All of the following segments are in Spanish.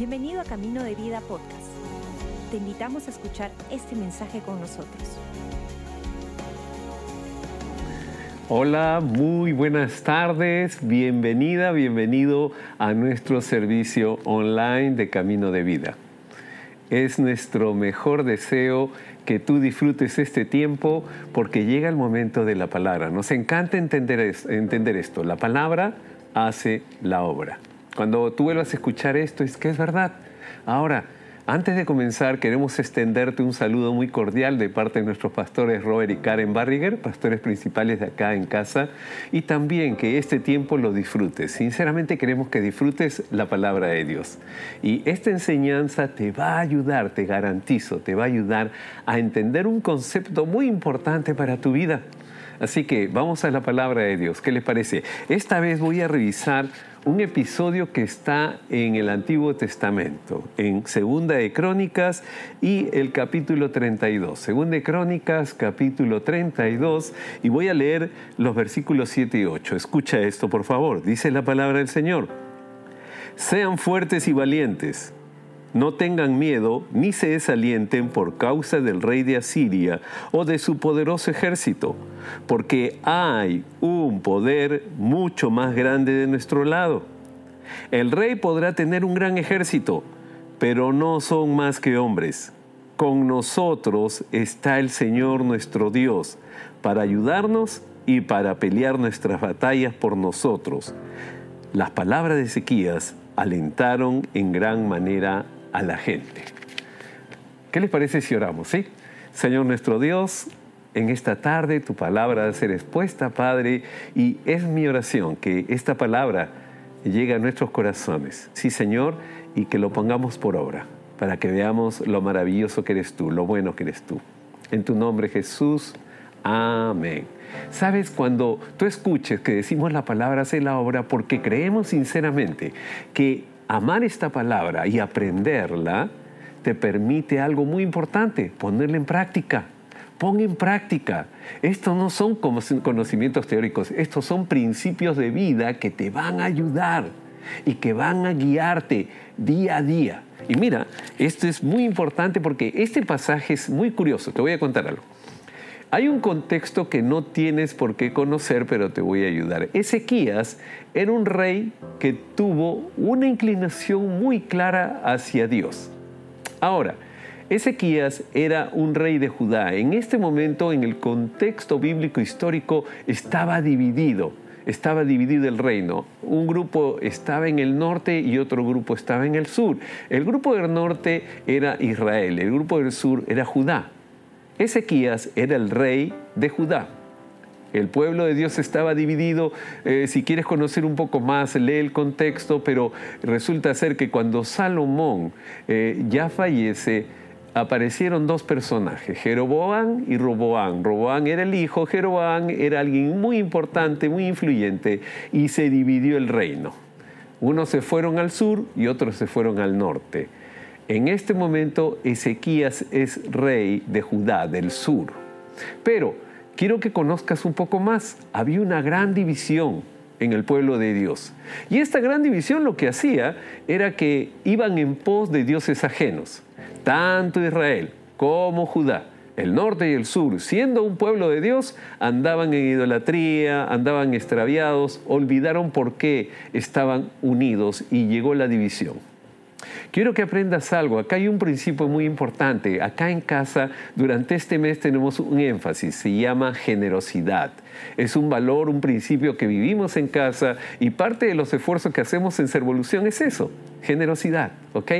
Bienvenido a Camino de Vida Podcast. Te invitamos a escuchar este mensaje con nosotros. Hola, muy buenas tardes. Bienvenida, bienvenido a nuestro servicio online de Camino de Vida. Es nuestro mejor deseo que tú disfrutes este tiempo porque llega el momento de la palabra. Nos encanta entender, esto. La palabra hace la obra. Cuando tú vuelvas a escuchar esto, es que es verdad. Ahora, antes de comenzar, queremos extenderte un saludo muy cordial de parte de nuestros pastores Robert y Karen Barriger, pastores principales de acá en casa, y también que este tiempo lo disfrutes. Sinceramente queremos que disfrutes la palabra de Dios. Y esta enseñanza te va a ayudar, te garantizo, te va a ayudar a entender un concepto muy importante para tu vida. Así que vamos a la palabra de Dios. ¿Qué les parece? Esta vez voy a revisar un episodio que está en el Antiguo Testamento, en Segunda de Crónicas y el capítulo 32. Segunda de Crónicas, capítulo 32, y voy a leer los versículos 7 y 8. Escucha esto, por favor. Dice la palabra del Señor. Sean fuertes y valientes no tengan miedo ni se desalienten por causa del rey de Asiria o de su poderoso ejército, porque hay un poder mucho más grande de nuestro lado. El rey podrá tener un gran ejército, pero no son más que hombres. Con nosotros está el Señor nuestro Dios para ayudarnos y para pelear nuestras batallas por nosotros. Las palabras de Ezequías alentaron en gran manera a la gente. ¿Qué les parece si oramos? ¿Sí? Señor nuestro Dios, en esta tarde tu palabra debe ser expuesta, Padre, y es mi oración que esta palabra llegue a nuestros corazones. Sí, Señor, y que lo pongamos por obra, para que veamos lo maravilloso que eres tú, lo bueno que eres tú. En tu nombre, Jesús. Amén. Sabes, cuando tú escuches que decimos la palabra, hace la obra, porque creemos sinceramente que amar esta palabra y aprenderla te permite algo muy importante, ponerla en práctica. Pon en práctica. Estos no son conocimientos teóricos, estos son principios de vida que te van a ayudar y que van a guiarte día a día. Y mira, esto es muy importante porque este pasaje es muy curioso. Te voy a contar algo. Hay un contexto que no tienes por qué conocer, pero te voy a ayudar. Ezequías era un rey que tuvo una inclinación muy clara hacia Dios. Ahora, Ezequías era un rey de Judá. En este momento, en el contexto bíblico histórico, estaba dividido. Estaba dividido el reino. Un grupo estaba en el norte y otro grupo estaba en el sur. El grupo del norte era Israel, el grupo del sur era Judá. Ezequías era el rey de Judá. El pueblo de Dios estaba dividido. Eh, si quieres conocer un poco más, lee el contexto, pero resulta ser que cuando Salomón eh, ya fallece, aparecieron dos personajes, Jeroboam y Roboán. Roboán era el hijo, Jeroboam era alguien muy importante, muy influyente, y se dividió el reino. Unos se fueron al sur y otros se fueron al norte. En este momento Ezequías es rey de Judá, del sur. Pero quiero que conozcas un poco más. Había una gran división en el pueblo de Dios. Y esta gran división lo que hacía era que iban en pos de dioses ajenos, tanto Israel como Judá. El norte y el sur, siendo un pueblo de Dios, andaban en idolatría, andaban extraviados, olvidaron por qué estaban unidos y llegó la división. Quiero que aprendas algo. Acá hay un principio muy importante. Acá en casa, durante este mes tenemos un énfasis. Se llama generosidad. Es un valor, un principio que vivimos en casa y parte de los esfuerzos que hacemos en Servolución es eso, generosidad, ¿ok?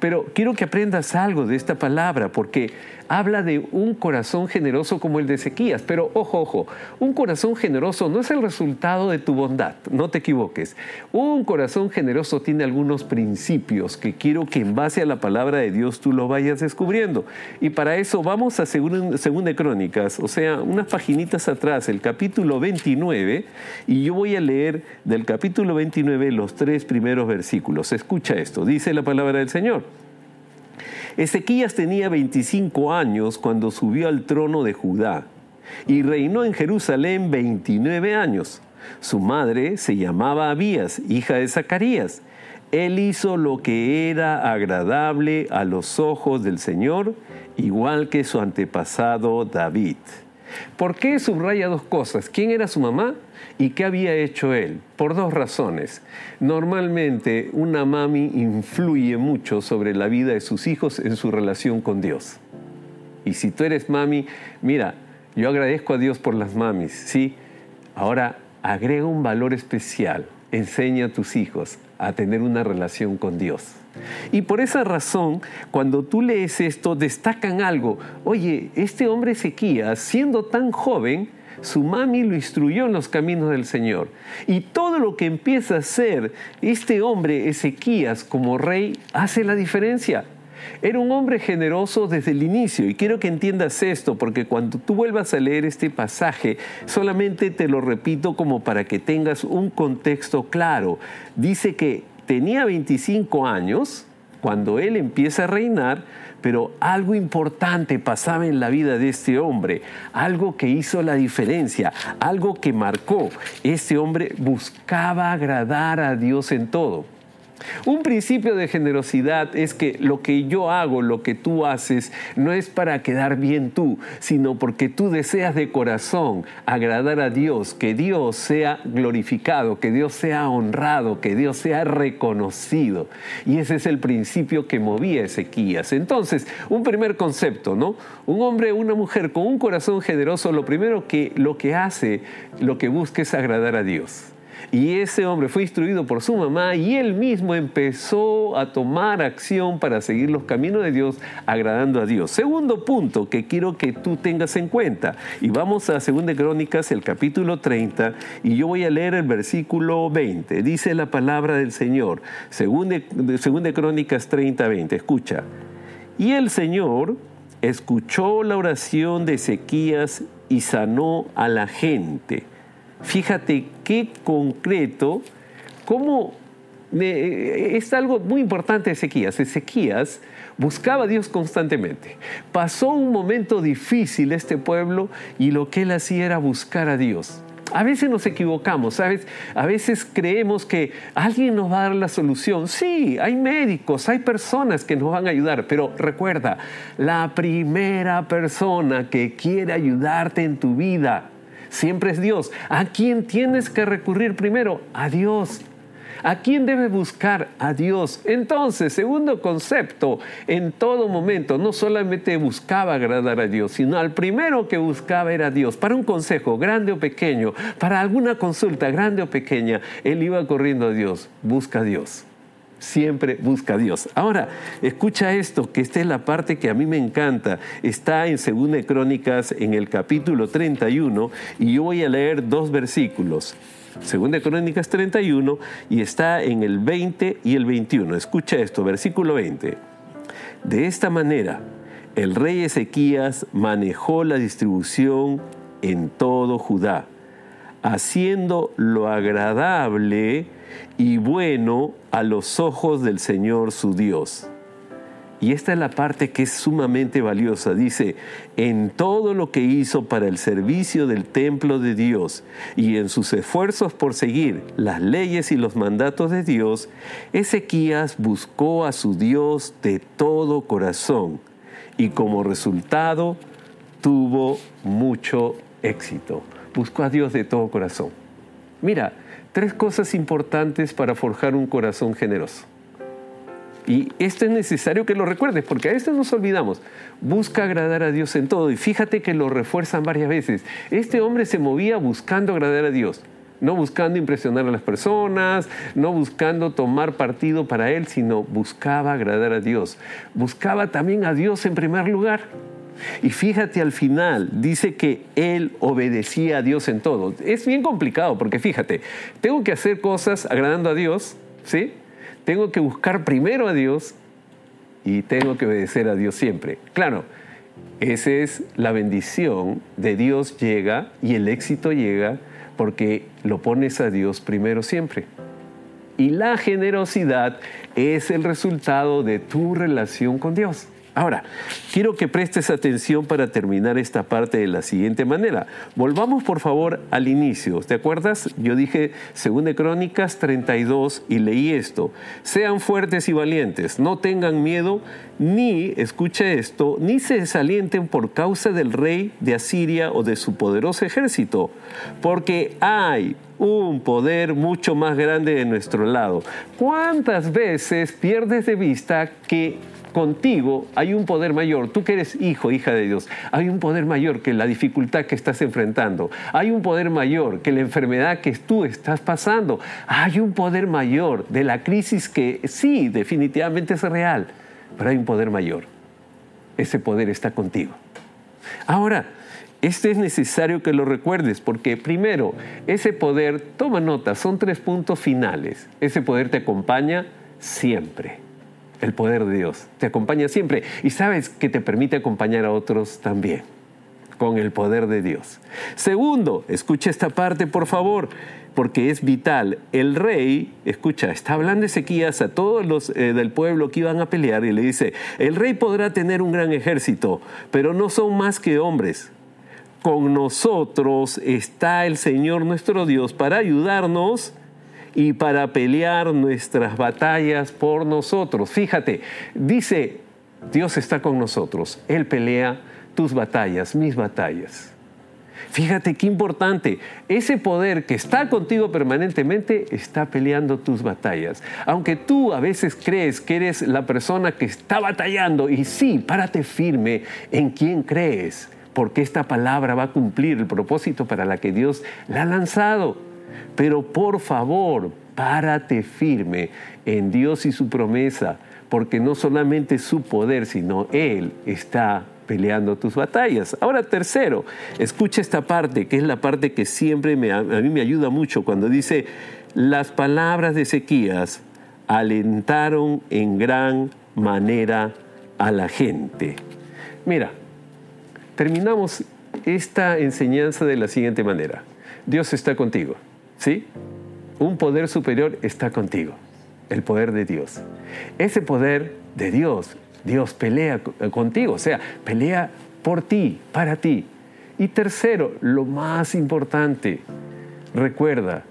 Pero quiero que aprendas algo de esta palabra porque habla de un corazón generoso como el de Ezequías. Pero ojo, ojo, un corazón generoso no es el resultado de tu bondad, no te equivoques. Un corazón generoso tiene algunos principios que quiero que en base a la palabra de Dios tú lo vayas descubriendo. Y para eso vamos a Segunda Crónicas, o sea, unas paginitas atrás, el capítulo 29, y yo voy a leer del capítulo 29 los tres primeros versículos. Escucha esto, dice la palabra del Señor. Ezequías tenía 25 años cuando subió al trono de Judá y reinó en Jerusalén 29 años. Su madre se llamaba Abías, hija de Zacarías. Él hizo lo que era agradable a los ojos del Señor, igual que su antepasado David. ¿Por qué subraya dos cosas? ¿Quién era su mamá y qué había hecho él? Por dos razones. Normalmente una mami influye mucho sobre la vida de sus hijos en su relación con Dios. Y si tú eres mami, mira, yo agradezco a Dios por las mamis, ¿sí? Ahora agrega un valor especial, enseña a tus hijos a tener una relación con Dios. Y por esa razón, cuando tú lees esto, destacan algo. Oye, este hombre Ezequías, siendo tan joven, su mami lo instruyó en los caminos del Señor. Y todo lo que empieza a hacer este hombre Ezequías como rey hace la diferencia. Era un hombre generoso desde el inicio y quiero que entiendas esto porque cuando tú vuelvas a leer este pasaje, solamente te lo repito como para que tengas un contexto claro. Dice que tenía 25 años cuando él empieza a reinar, pero algo importante pasaba en la vida de este hombre, algo que hizo la diferencia, algo que marcó. Este hombre buscaba agradar a Dios en todo. Un principio de generosidad es que lo que yo hago, lo que tú haces, no es para quedar bien tú, sino porque tú deseas de corazón agradar a Dios, que Dios sea glorificado, que Dios sea honrado, que Dios sea reconocido. Y ese es el principio que movía a Ezequías. Entonces, un primer concepto, ¿no? Un hombre una mujer con un corazón generoso, lo primero que lo que hace, lo que busca es agradar a Dios. Y ese hombre fue instruido por su mamá y él mismo empezó a tomar acción para seguir los caminos de Dios, agradando a Dios. Segundo punto que quiero que tú tengas en cuenta. Y vamos a 2 Crónicas, el capítulo 30, y yo voy a leer el versículo 20. Dice la palabra del Señor. 2 Crónicas 30, 20. Escucha. Y el Señor escuchó la oración de Ezequías y sanó a la gente Fíjate qué concreto, cómo es algo muy importante de Ezequías. Ezequías buscaba a Dios constantemente. Pasó un momento difícil este pueblo y lo que él hacía era buscar a Dios. A veces nos equivocamos, ¿sabes? A veces creemos que alguien nos va a dar la solución. Sí, hay médicos, hay personas que nos van a ayudar, pero recuerda, la primera persona que quiere ayudarte en tu vida siempre es Dios. ¿A quién tienes que recurrir primero? A Dios. ¿A quién debes buscar? A Dios. Entonces, segundo concepto, en todo momento no solamente buscaba agradar a Dios, sino al primero que buscaba era Dios. Para un consejo, grande o pequeño, para alguna consulta, grande o pequeña, él iba corriendo a Dios. Busca a Dios siempre busca a Dios. Ahora, escucha esto, que esta es la parte que a mí me encanta. Está en Segunda Crónicas en el capítulo 31 y yo voy a leer dos versículos. Segunda Crónicas 31 y está en el 20 y el 21. Escucha esto, versículo 20. De esta manera, el rey Ezequías manejó la distribución en todo Judá, haciendo lo agradable y bueno a los ojos del Señor su Dios. Y esta es la parte que es sumamente valiosa. Dice, en todo lo que hizo para el servicio del templo de Dios y en sus esfuerzos por seguir las leyes y los mandatos de Dios, Ezequías buscó a su Dios de todo corazón y como resultado tuvo mucho éxito. Buscó a Dios de todo corazón. Mira, tres cosas importantes para forjar un corazón generoso. Y esto es necesario que lo recuerdes, porque a esto nos olvidamos. Busca agradar a Dios en todo. Y fíjate que lo refuerzan varias veces. Este hombre se movía buscando agradar a Dios. No buscando impresionar a las personas, no buscando tomar partido para él, sino buscaba agradar a Dios. Buscaba también a Dios en primer lugar. Y fíjate al final, dice que él obedecía a Dios en todo. Es bien complicado porque fíjate, tengo que hacer cosas agradando a Dios, ¿sí? Tengo que buscar primero a Dios y tengo que obedecer a Dios siempre. Claro, esa es la bendición de Dios llega y el éxito llega porque lo pones a Dios primero siempre. Y la generosidad es el resultado de tu relación con Dios. Ahora, quiero que prestes atención para terminar esta parte de la siguiente manera. Volvamos por favor al inicio. ¿Te acuerdas? Yo dije, según de Crónicas 32, y leí esto. Sean fuertes y valientes, no tengan miedo, ni, escucha esto, ni se desalienten por causa del rey de Asiria o de su poderoso ejército, porque hay un poder mucho más grande de nuestro lado. ¿Cuántas veces pierdes de vista que contigo hay un poder mayor. Tú que eres hijo, hija de Dios, hay un poder mayor que la dificultad que estás enfrentando. Hay un poder mayor que la enfermedad que tú estás pasando. Hay un poder mayor de la crisis que sí, definitivamente es real, pero hay un poder mayor. Ese poder está contigo. Ahora, este es necesario que lo recuerdes porque primero, ese poder, toma nota, son tres puntos finales. Ese poder te acompaña siempre el poder de Dios. Te acompaña siempre y sabes que te permite acompañar a otros también con el poder de Dios. Segundo, escucha esta parte por favor, porque es vital. El rey, escucha, está hablando Ezequías a todos los eh, del pueblo que iban a pelear y le dice, el rey podrá tener un gran ejército, pero no son más que hombres. Con nosotros está el Señor nuestro Dios para ayudarnos y para pelear nuestras batallas por nosotros. Fíjate, dice, Dios está con nosotros, Él pelea tus batallas, mis batallas. Fíjate qué importante, ese poder que está contigo permanentemente está peleando tus batallas. Aunque tú a veces crees que eres la persona que está batallando, y sí, párate firme en quién crees, porque esta palabra va a cumplir el propósito para la que Dios la ha lanzado. Pero por favor, párate firme en Dios y su promesa, porque no solamente su poder, sino Él está peleando tus batallas. Ahora, tercero, escucha esta parte, que es la parte que siempre a mí me ayuda mucho cuando dice, las palabras de Ezequías alentaron en gran manera a la gente. Mira, terminamos esta enseñanza de la siguiente manera. Dios está contigo. ¿Sí? Un poder superior está contigo, el poder de Dios. Ese poder de Dios, Dios pelea contigo, o sea, pelea por ti, para ti. Y tercero, lo más importante, recuerda,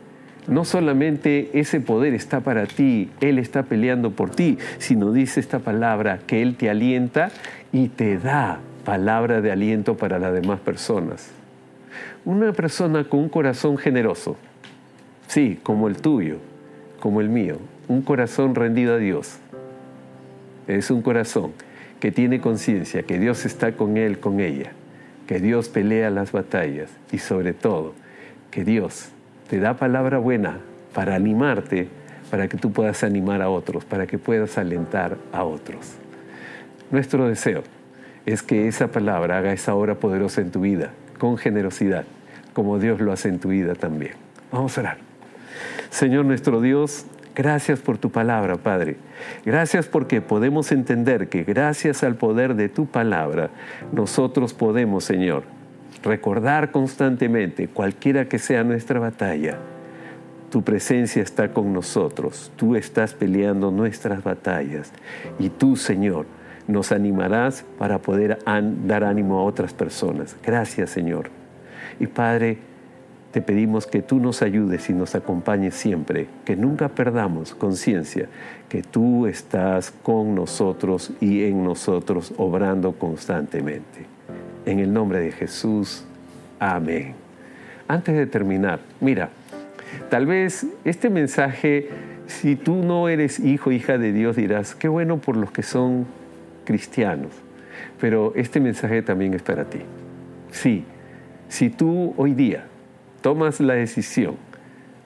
no solamente ese poder está para ti, Él está peleando por ti, sino dice esta palabra que Él te alienta y te da palabra de aliento para las demás personas. Una persona con un corazón generoso, Sí, como el tuyo, como el mío. Un corazón rendido a Dios. Es un corazón que tiene conciencia que Dios está con él, con ella, que Dios pelea las batallas y sobre todo que Dios te da palabra buena para animarte, para que tú puedas animar a otros, para que puedas alentar a otros. Nuestro deseo es que esa palabra haga esa obra poderosa en tu vida, con generosidad, como Dios lo hace en tu vida también. Vamos a orar. Señor nuestro Dios, gracias por tu palabra, Padre. Gracias porque podemos entender que gracias al poder de tu palabra, nosotros podemos, Señor, recordar constantemente, cualquiera que sea nuestra batalla, tu presencia está con nosotros, tú estás peleando nuestras batallas y tú, Señor, nos animarás para poder dar ánimo a otras personas. Gracias, Señor. Y Padre, te pedimos que tú nos ayudes y nos acompañes siempre, que nunca perdamos conciencia que tú estás con nosotros y en nosotros obrando constantemente. En el nombre de Jesús, amén. Antes de terminar, mira, tal vez este mensaje, si tú no eres hijo, hija de Dios, dirás, qué bueno por los que son cristianos, pero este mensaje también es para ti. Sí, si tú hoy día tomas la decisión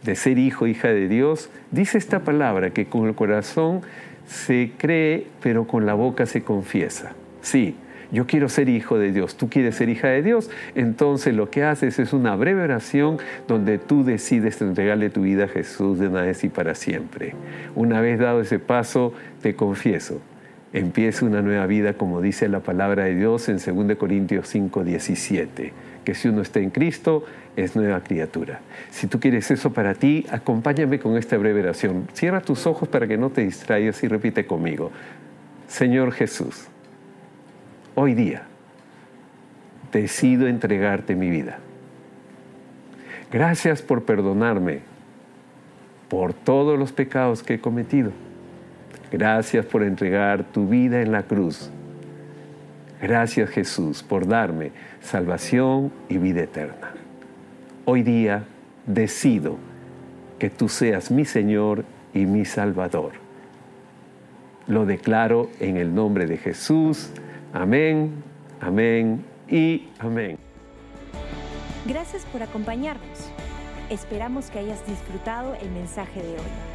de ser hijo, hija de Dios, dice esta palabra que con el corazón se cree, pero con la boca se confiesa. Sí, yo quiero ser hijo de Dios, tú quieres ser hija de Dios, entonces lo que haces es una breve oración donde tú decides entregarle tu vida a Jesús de una y para siempre. Una vez dado ese paso, te confieso, empieza una nueva vida como dice la palabra de Dios en 2 Corintios 5, 17 que si uno está en Cristo es nueva criatura. Si tú quieres eso para ti, acompáñame con esta breve oración. Cierra tus ojos para que no te distraigas y repite conmigo. Señor Jesús, hoy día decido entregarte mi vida. Gracias por perdonarme por todos los pecados que he cometido. Gracias por entregar tu vida en la cruz. Gracias Jesús por darme salvación y vida eterna. Hoy día decido que tú seas mi Señor y mi Salvador. Lo declaro en el nombre de Jesús. Amén, amén y amén. Gracias por acompañarnos. Esperamos que hayas disfrutado el mensaje de hoy.